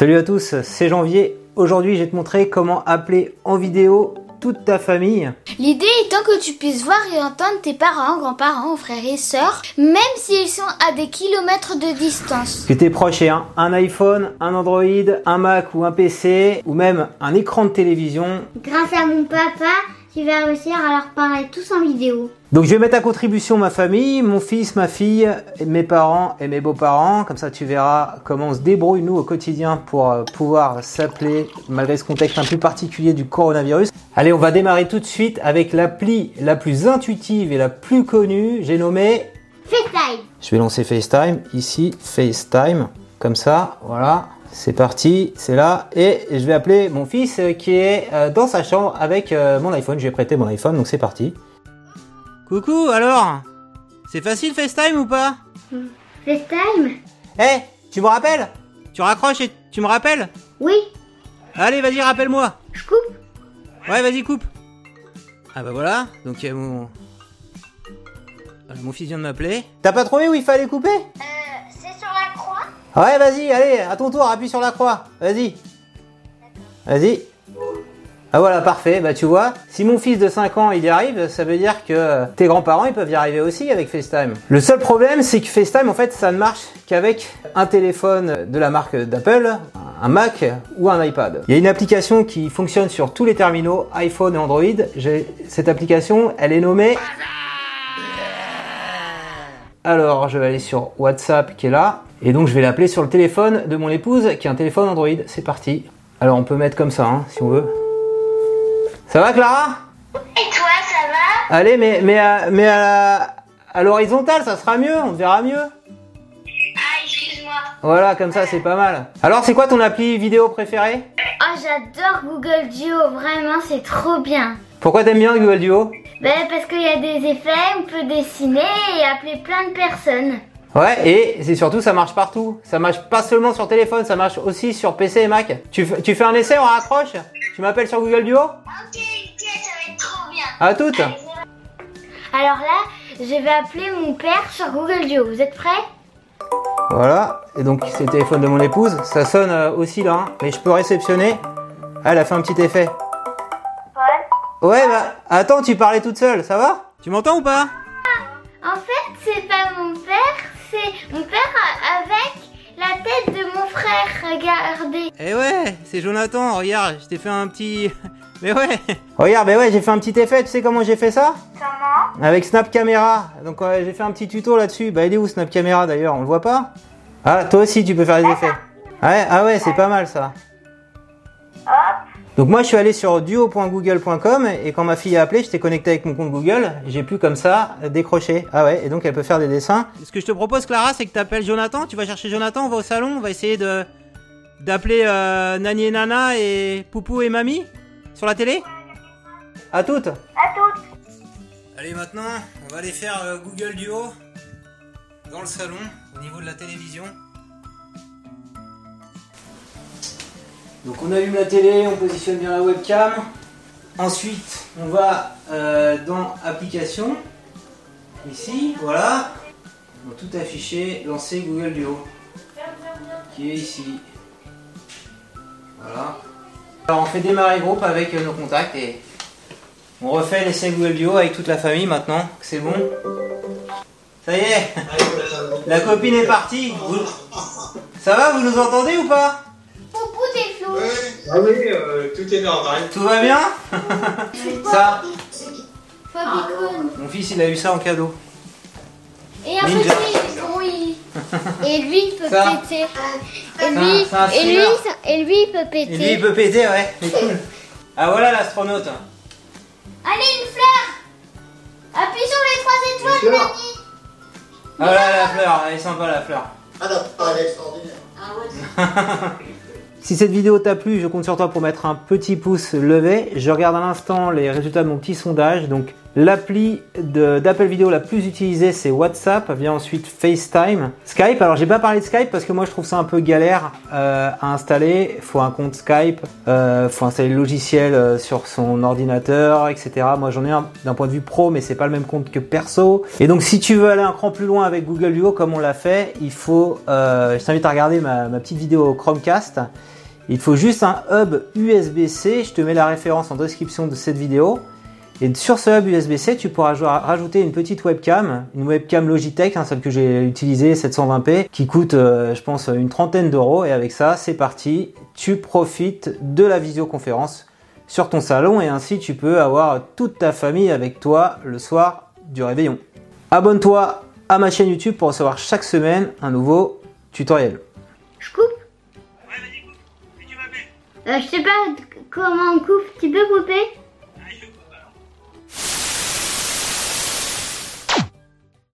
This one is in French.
Salut à tous, c'est Janvier. Aujourd'hui, je vais te montrer comment appeler en vidéo toute ta famille. L'idée étant que tu puisses voir et entendre tes parents, grands-parents, frères et sœurs, même s'ils sont à des kilomètres de distance. Que tes proches aient un, un iPhone, un Android, un Mac ou un PC, ou même un écran de télévision. Grâce à mon papa, je vais réussir à leur parler tous en vidéo. Donc je vais mettre à contribution ma famille, mon fils, ma fille, mes parents et mes beaux-parents. Comme ça tu verras comment on se débrouille nous au quotidien pour euh, pouvoir s'appeler malgré ce contexte un peu particulier du coronavirus. Allez, on va démarrer tout de suite avec l'appli la plus intuitive et la plus connue. J'ai nommé FaceTime. Je vais lancer FaceTime ici, FaceTime, comme ça, voilà. C'est parti, c'est là. Et je vais appeler mon fils euh, qui est euh, dans sa chambre avec euh, mon iPhone. Je vais prêter mon iPhone, donc c'est parti. Coucou, alors? C'est facile FaceTime ou pas? FaceTime? Eh, tu me rappelles? Tu raccroches et tu me rappelles? Oui, Allez, vas-y, rappelle-moi. je coupe? Ouais, vas-y, coupe. Ah bah voilà, donc il y a mon... Euh, Mon fils vient de m'appeler. T'as pas trouvé où il fallait couper? Ouais, vas-y, allez, à ton tour, appuie sur la croix. Vas-y. Vas-y. Ah voilà, parfait. Bah tu vois, si mon fils de 5 ans il y arrive, ça veut dire que tes grands-parents ils peuvent y arriver aussi avec FaceTime. Le seul problème, c'est que FaceTime en fait, ça ne marche qu'avec un téléphone de la marque d'Apple, un Mac ou un iPad. Il y a une application qui fonctionne sur tous les terminaux iPhone et Android. J'ai- Cette application, elle est nommée alors, je vais aller sur WhatsApp qui est là. Et donc, je vais l'appeler sur le téléphone de mon épouse qui a un téléphone Android. C'est parti. Alors, on peut mettre comme ça, hein, si on veut. Ça va, Clara? Et toi, ça va? Allez, mais, mais, à, mais à, l'horizontale, ça sera mieux. On te verra mieux. Ah, excuse-moi. Voilà, comme ça, c'est pas mal. Alors, c'est quoi ton appli vidéo préférée? Oh, j'adore Google Duo, vraiment, c'est trop bien. Pourquoi t'aimes bien Google Duo? Ben, parce qu'il y a des effets, on peut dessiner et appeler plein de personnes. Ouais, et c'est surtout, ça marche partout. Ça marche pas seulement sur téléphone, ça marche aussi sur PC et Mac. Tu, tu fais un essai, on raccroche Tu m'appelles sur Google Duo Ok, ok, ça va être trop bien. À toutes Alors là, je vais appeler mon père sur Google Duo. Vous êtes prêts? Voilà, et donc c'est le téléphone de mon épouse, ça sonne euh, aussi là, hein. mais je peux réceptionner. Ah, elle a fait un petit effet. Paul Ouais, bah attends, tu parlais toute seule, ça va? Tu m'entends ou pas? En fait, Eh ouais, c'est Jonathan, regarde, je t'ai fait un petit... Mais ouais Regarde, mais ouais, j'ai fait un petit effet, tu sais comment j'ai fait ça? Comment? Avec Snap Camera. Donc ouais, j'ai fait un petit tuto là-dessus. Bah il est où Snap Camera d'ailleurs? On le voit pas? Ah, toi aussi tu peux faire des effets. Ouais, ah ouais, c'est pas mal ça. Donc moi je suis allé sur duo.google.com et quand ma fille a appelé, j'étais connecté avec mon compte Google, j'ai pu comme ça décrocher. Ah ouais, et donc elle peut faire des dessins. Ce que je te propose Clara, c'est que tu appelles Jonathan, tu vas chercher Jonathan, on va au salon, on va essayer de d'appeler euh, Nani et Nana et Poupou et Mamie sur la télé? À toutes. À toutes. Allez maintenant, on va aller faire euh, Google Duo dans le salon au niveau de la télévision. Donc on allume la télé, on positionne bien la webcam. Ensuite, on va euh, dans application. Ici, voilà. On va tout afficher, lancer Google Duo. Qui est ici. Voilà. Alors on fait démarrer groupe avec euh, nos contacts et on refait l'essai Google Duo avec toute la famille maintenant. C'est bon? Ça y est La copine est partie Vous- Ça va, vous nous entendez ou pas? Poupou, t'es flou. Ah oui, euh, tout est normal. Tout va bien? Ça Fabicon. Mon fils il a eu ça en cadeau. Et Ninja. oui. Et lui, il peut Ça. péter. Et C'est un- lui, c'est un et lui, et lui, il peut Et lui péter. il peut péter, ouais, c'est cool. Ah voilà l'astronaute. Allez, une fleur. Appuie sur les trois étoiles, fleur. Nani. Ah voilà la fleur, elle est sympa la fleur. Ah non, pas extraordinaire. Si cette vidéo t'a plu, je compte sur toi pour mettre un petit pouce levé. Je regarde à l'instant les résultats de mon petit sondage. Donc L'appli d'Apple Vidéo la plus utilisée c'est WhatsApp, vient ensuite FaceTime, Skype. Alors j'ai pas parlé de Skype parce que moi je trouve ça un peu galère euh, à installer. Faut un compte Skype, euh, faut installer le logiciel euh, sur son ordinateur, etc. Moi j'en ai un d'un point de vue pro, mais c'est pas le même compte que perso. Et donc si tu veux aller un cran plus loin avec Google Duo comme on l'a fait, il faut, euh, je t'invite à regarder ma, ma petite vidéo Chromecast. Il faut juste un hub USB-C. Je te mets la référence en description de cette vidéo. Et sur ce hub USB-C, tu pourras jou- rajouter une petite webcam, une webcam Logitech, hein, celle que j'ai utilisée 720p, qui coûte, euh, je pense, une trentaine d'euros. Et avec ça, c'est parti. Tu profites de la visioconférence sur ton salon et ainsi tu peux avoir toute ta famille avec toi le soir du réveillon. Abonne-toi à ma chaîne YouTube pour recevoir chaque semaine un nouveau tutoriel. Je coupe? Euh, Je sais pas comment on coupe. Tu peux couper?